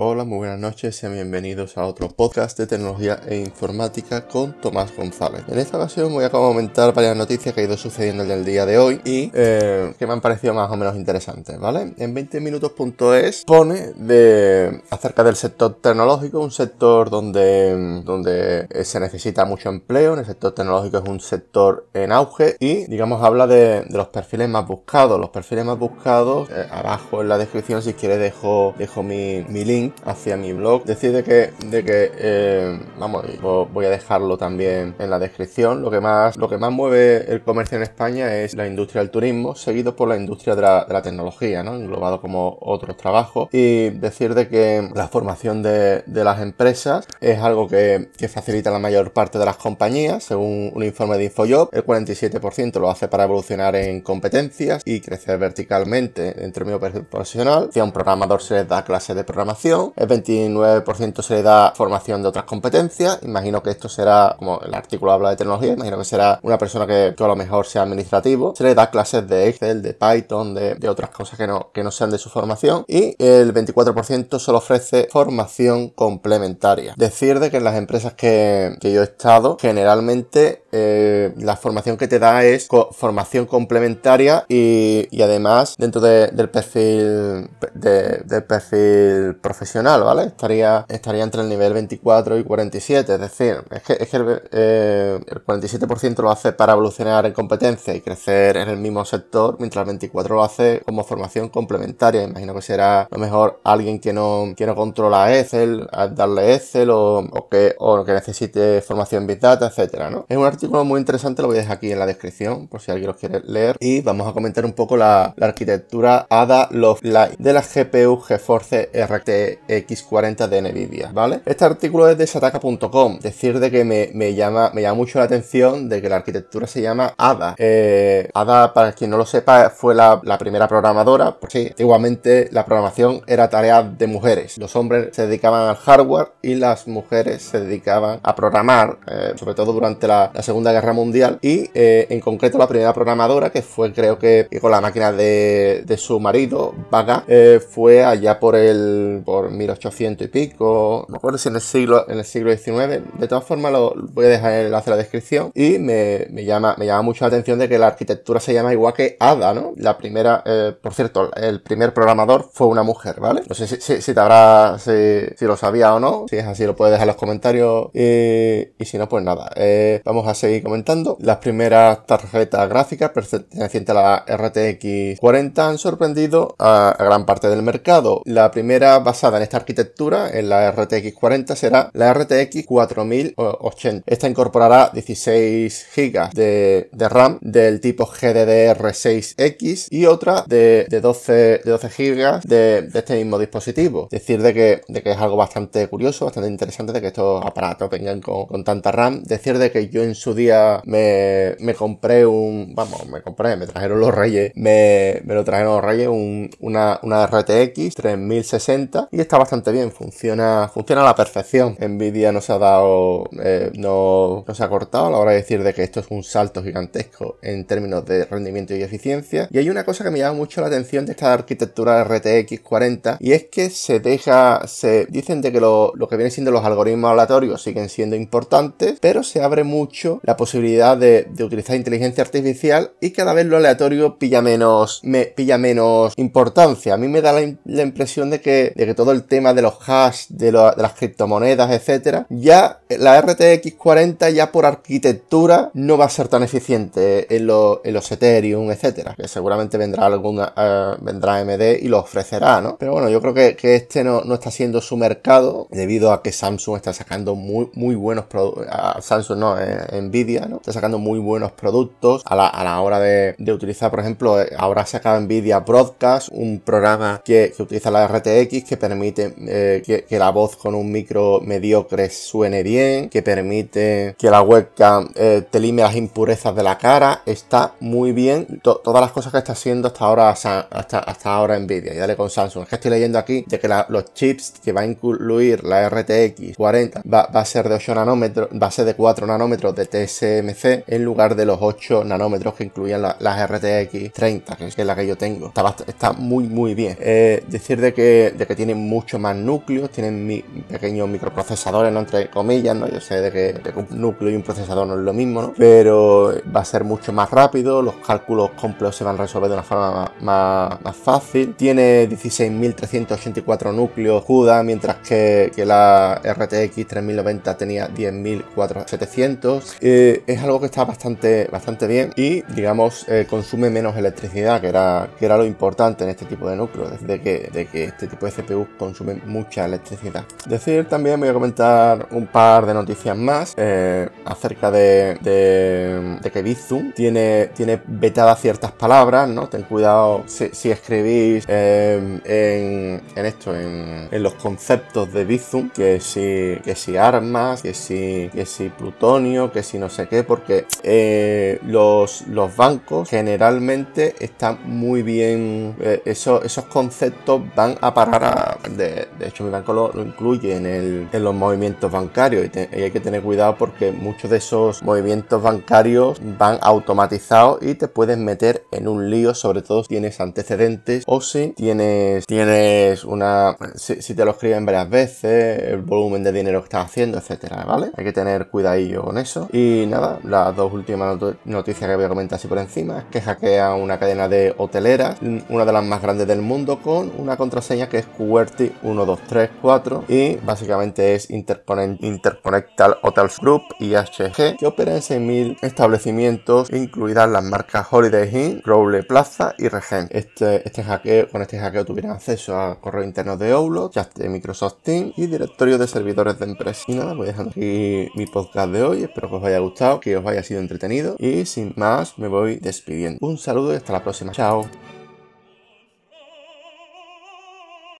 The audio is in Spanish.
Hola, muy buenas noches, sean bienvenidos a otro podcast de tecnología e informática con Tomás González. En esta ocasión voy a comentar varias noticias que ha ido sucediendo en el día de hoy y eh, que me han parecido más o menos interesantes, ¿vale? En 20minutos.es pone acerca del sector tecnológico, un sector donde, donde se necesita mucho empleo, en el sector tecnológico es un sector en auge y, digamos, habla de, los perfiles más buscados. Los perfiles más buscados, eh, abajo en la descripción, si quiere dejo, dejo mi, mi link hacia mi blog. Decir de que, de que eh, vamos, voy a dejarlo también en la descripción. Lo que, más, lo que más mueve el comercio en España es la industria del turismo, seguido por la industria de la, tecnología, ¿no? englobado como otros trabajos. Y decir de que la formación de, las empresas es algo que, facilita la mayor parte de las compañías, según un informe de InfoJob. El 47% lo hace para evolucionar en competencias y crecer verticalmente del medio profesional. Si a un programador se les da clases de programación, el 29% se le da formación de otras competencias, imagino que esto será, como el artículo habla de tecnología, imagino que será una persona que, a lo mejor sea administrativo, se le da clases de Excel, de Python, de, otras cosas que no, que no sean de su formación. Y el 24% solo ofrece formación complementaria. Decir de que en las empresas que, yo he estado, generalmente eh, la formación que te da es formación complementaria y, además dentro del perfil del perfil profesional ¿vale? Estaría, estaría entre el nivel 24 y 47, es decir, es que, es que el, eh, el 47% lo hace para evolucionar en competencia y crecer en el mismo sector, mientras el 24% lo hace como formación complementaria. Imagino que será lo mejor alguien que no, que no controla Excel, darle Excel o, que, o que necesite formación Big Data, etcétera, ¿no? Artículo muy interesante, lo voy a dejar aquí en la descripción por si alguien lo quiere leer y vamos a comentar un poco la, la arquitectura ADA Love Light de la GPU GeForce RT X40 de Nvidia, ¿vale? Este artículo es de sataka.com, decir de que me, llama, me llama mucho la atención de que la arquitectura se llama ADA. Eh, ADA, para quien no lo sepa, fue la, primera programadora, porque sí, antiguamente la programación era tarea de mujeres. Los hombres se dedicaban al hardware y las mujeres se dedicaban a programar, eh, sobre todo durante la, Segunda Guerra Mundial. Y eh, en concreto la primera programadora, que fue creo que, con la máquina de, su marido, Vaga, fue allá por el... Por 1800 y pico, no recuerdo si en el siglo, en el siglo XIX, de todas formas lo voy a dejar el enlace en la descripción y me, llama, me llama mucho la atención de que la arquitectura se llama igual que ADA, ¿no? La primera, eh, por cierto, el primer programador fue una mujer, ¿vale? No sé si, si, te habrá, si, lo sabía o no, si es así lo puedes dejar en los comentarios y, si no, pues nada, eh, vamos a seguir comentando. Las primeras tarjetas gráficas pertenecientes a la RTX 40 han sorprendido a gran parte del mercado. La primera basada en esta arquitectura, en la RTX 40, será la RTX 4080. Esta incorporará 16 GB de, RAM del tipo GDDR6X y otra de, 12, de 12 GB de, este mismo dispositivo. Decir, de que, de que es algo bastante curioso, bastante interesante de que estos aparatos vengan con, tanta RAM. Decir de que yo en su día me, compré un, vamos, me compré, me trajeron los reyes, me, lo trajeron los reyes una, una RTX 3060 y está bastante bien, funciona, funciona a la perfección. Nvidia nos ha dado, eh, no, se ha cortado a la hora de decir de que esto es un salto gigantesco en términos de rendimiento y eficiencia. Y hay una cosa que me llama mucho la atención de esta arquitectura RTX 40 y es que se deja, se dicen de que lo, que vienen siendo los algoritmos aleatorios siguen siendo importantes, pero se abre mucho la posibilidad de, utilizar inteligencia artificial y cada vez lo aleatorio pilla menos, me, pilla menos importancia. A mí me da la, impresión de que, de que todo el tema de los hash, de, las criptomonedas, etcétera, ya la RTX 40 ya por arquitectura no va a ser tan eficiente en, los Ethereum, etcétera, que seguramente vendrá alguna, eh, vendrá AMD y lo ofrecerá, ¿no? Pero bueno, yo creo que, este no, está siendo su mercado debido a que Samsung está sacando muy, muy buenos productos, Samsung no, eh, Nvidia. Está sacando muy buenos productos a la, hora de, utilizar, por ejemplo, eh, ahora ha sacado Nvidia Broadcast, un programa que utiliza la RTX que permite eh, que, la voz con un micro mediocre suene bien, que permite que la webcam eh, te lime las impurezas de la cara, está muy bien. todas las cosas que está haciendo hasta ahora hasta, hasta ahora Nvidia. Y dale con Samsung. Es que estoy leyendo aquí de que los chips que va a incluir la RTX 40 va, a ser de 8 nanómetros, va a ser de 4 nanómetros de TSMC en lugar de los 8 nanómetros que incluían las RTX 30, que es la que yo tengo. Está, muy, muy bien. Eh, decir de que, de tienen mucho más núcleos, tienen pequeños microprocesadores, ¿no? entre comillas, ¿no? Yo sé de que, un núcleo y un procesador no es lo mismo, ¿no? Pero va a ser mucho más rápido, los cálculos complejos se van a resolver de una forma más, fácil. Tiene 16.384 núcleos CUDA, mientras que, la RTX 3090 tenía 10.700. Eh, es algo que está bastante, bastante bien y, digamos, eh, consume menos electricidad, que era, que era lo importante en este tipo de núcleos, de que, de que este tipo de CPU consume mucha electricidad. Decir también, voy a comentar un par de noticias más eh, acerca de, de, que Bizum tiene, tiene vetadas ciertas palabras, ¿no? Ten cuidado si, escribís en, en, esto, en, en, los conceptos de Bizum, que si, que si armas, que si, que si plutonio, que si no sé qué, porque eh, los, los bancos generalmente están muy bien, eh, esos, esos conceptos van a parar a, de, de hecho mi banco lo, incluye en, el, en, los movimientos bancarios y, hay que tener cuidado porque muchos de esos movimientos bancarios van automatizados y te puedes meter en un lío, sobre todo si tienes antecedentes o si tienes, tienes una, si, te lo escriben varias veces, el volumen de dinero que estás haciendo, etcétera, ¿vale? Hay que tener cuidadillo con eso. Y nada, las dos últimas noticias que voy a comentar así por encima es que hackea una cadena de hoteleras, una de las más grandes del mundo, con una contraseña que es QWERTY 1234 y básicamente es Interconnected Hotels Group IHG que opera en 6.000 establecimientos, incluidas las marcas Holiday Inn, Crowley Plaza y Regent. Este, este hackeo, con este hackeo tuvieron acceso a correo interno de Outlook, chat de Microsoft Teams y directorio de servidores de empresa. Y nada, voy dejando aquí mi podcast de hoy. Espero que os haya gustado, que os haya sido entretenido. Y sin más, me voy despidiendo. Un saludo y hasta la próxima. Chao.